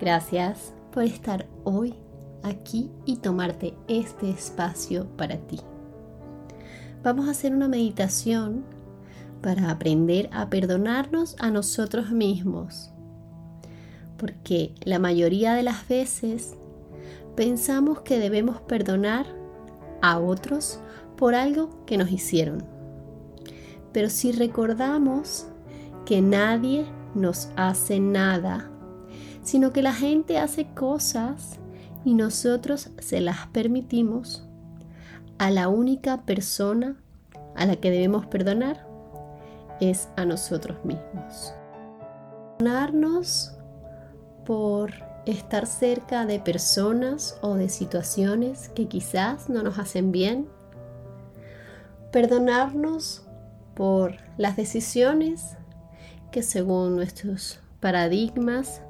Gracias por estar hoy aquí y tomarte este espacio para ti. Vamos a hacer una meditación para aprender a perdonarnos a nosotros mismos. Porque la mayoría de las veces pensamos que debemos perdonar a otros por algo que nos hicieron. Pero si recordamos que nadie nos hace nada sino que la gente hace cosas y nosotros se las permitimos a la única persona a la que debemos perdonar es a nosotros mismos. Perdonarnos por estar cerca de personas o de situaciones que quizás no nos hacen bien. Perdonarnos por las decisiones que según nuestros paradigmas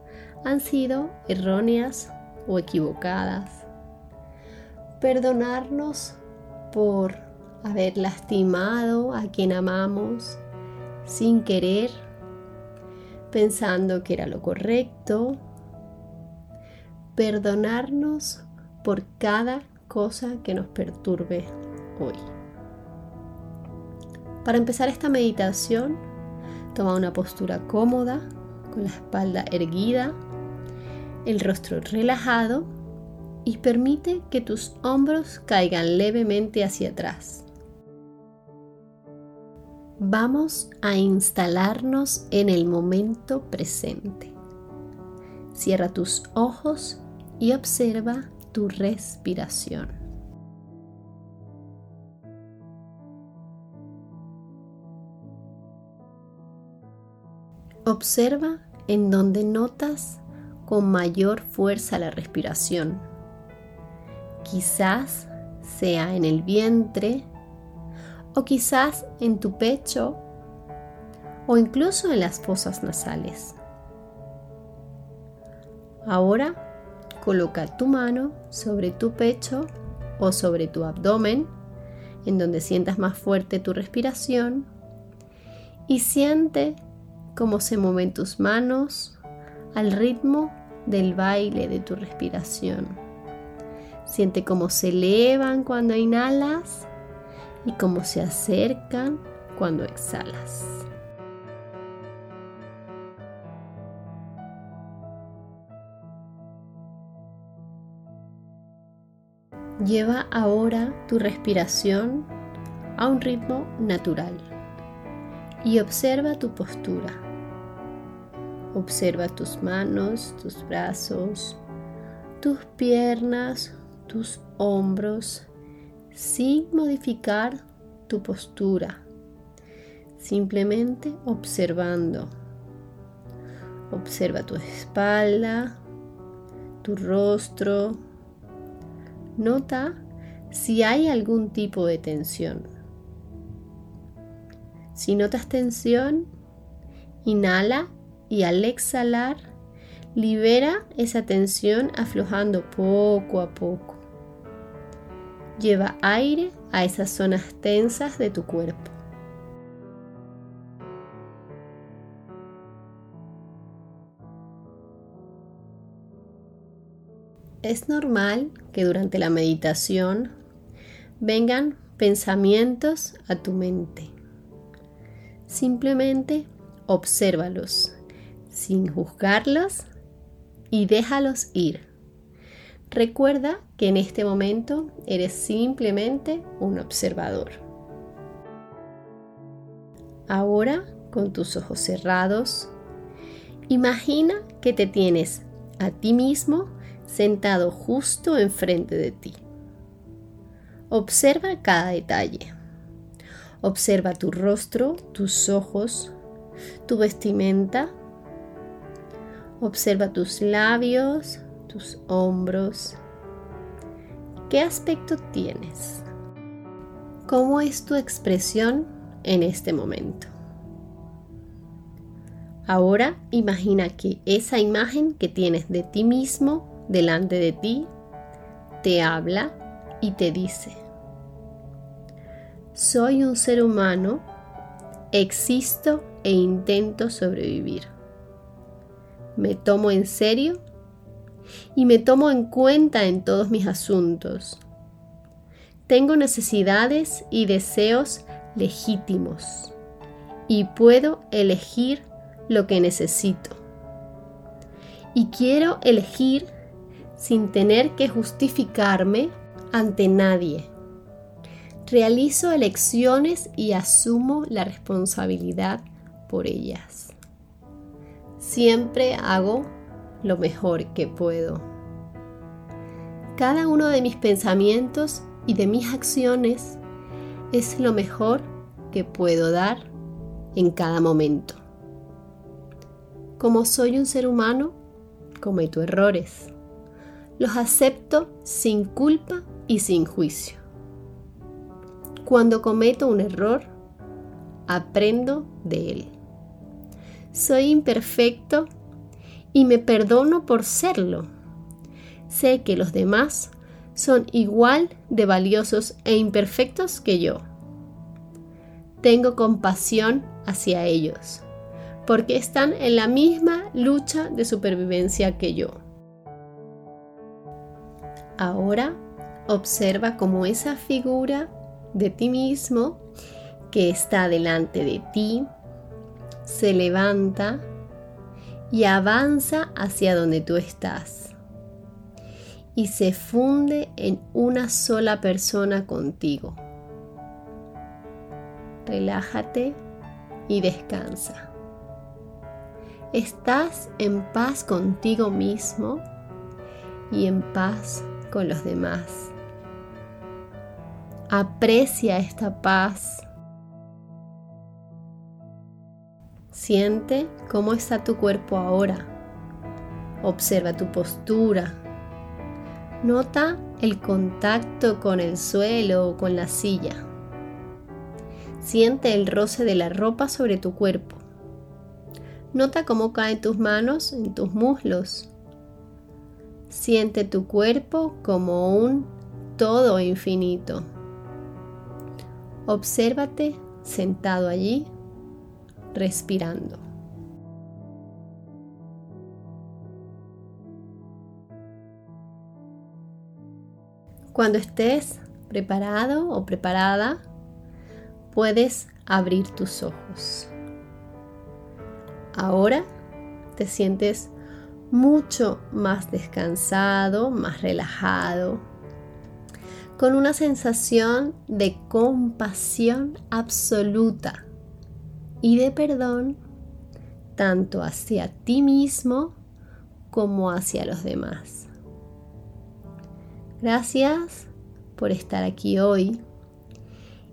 han sido erróneas o equivocadas. Perdonarnos por haber lastimado a quien amamos sin querer, pensando que era lo correcto. Perdonarnos por cada cosa que nos perturbe hoy. Para empezar esta meditación, toma una postura cómoda, con la espalda erguida el rostro relajado y permite que tus hombros caigan levemente hacia atrás. Vamos a instalarnos en el momento presente. Cierra tus ojos y observa tu respiración. Observa en donde notas con mayor fuerza la respiración. Quizás sea en el vientre o quizás en tu pecho o incluso en las fosas nasales. Ahora coloca tu mano sobre tu pecho o sobre tu abdomen, en donde sientas más fuerte tu respiración, y siente cómo se mueven tus manos al ritmo del baile de tu respiración. Siente cómo se elevan cuando inhalas y cómo se acercan cuando exhalas. Lleva ahora tu respiración a un ritmo natural y observa tu postura. Observa tus manos, tus brazos, tus piernas, tus hombros, sin modificar tu postura, simplemente observando. Observa tu espalda, tu rostro. Nota si hay algún tipo de tensión. Si notas tensión, inhala y al exhalar libera esa tensión aflojando poco a poco. Lleva aire a esas zonas tensas de tu cuerpo. Es normal que durante la meditación vengan pensamientos a tu mente. Simplemente obsérvalos sin juzgarlos y déjalos ir. Recuerda que en este momento eres simplemente un observador. Ahora, con tus ojos cerrados, imagina que te tienes a ti mismo sentado justo enfrente de ti. Observa cada detalle. Observa tu rostro, tus ojos, tu vestimenta. Observa tus labios, tus hombros. ¿Qué aspecto tienes? ¿Cómo es tu expresión en este momento? Ahora imagina que esa imagen que tienes de ti mismo delante de ti te habla y te dice, soy un ser humano, existo e intento sobrevivir. Me tomo en serio y me tomo en cuenta en todos mis asuntos. Tengo necesidades y deseos legítimos y puedo elegir lo que necesito. Y quiero elegir sin tener que justificarme ante nadie. Realizo elecciones y asumo la responsabilidad por ellas. Siempre hago lo mejor que puedo. Cada uno de mis pensamientos y de mis acciones es lo mejor que puedo dar en cada momento. Como soy un ser humano, cometo errores. Los acepto sin culpa y sin juicio. Cuando cometo un error, aprendo de él. Soy imperfecto y me perdono por serlo. Sé que los demás son igual de valiosos e imperfectos que yo. Tengo compasión hacia ellos porque están en la misma lucha de supervivencia que yo. Ahora observa cómo esa figura de ti mismo que está delante de ti se levanta y avanza hacia donde tú estás y se funde en una sola persona contigo. Relájate y descansa. Estás en paz contigo mismo y en paz con los demás. Aprecia esta paz. Siente cómo está tu cuerpo ahora. Observa tu postura. Nota el contacto con el suelo o con la silla. Siente el roce de la ropa sobre tu cuerpo. Nota cómo caen tus manos en tus muslos. Siente tu cuerpo como un todo infinito. Obsérvate sentado allí, respirando. Cuando estés preparado o preparada, puedes abrir tus ojos. Ahora te sientes mucho más descansado, más relajado, con una sensación de compasión absoluta y de perdón tanto hacia ti mismo como hacia los demás. Gracias por estar aquí hoy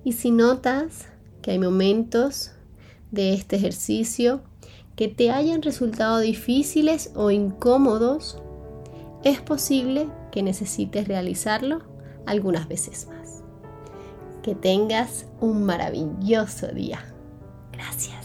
y si notas que hay momentos de este ejercicio que te hayan resultado difíciles o incómodos, es posible que necesites realizarlo algunas veces más. Que tengas un maravilloso día. Gracias.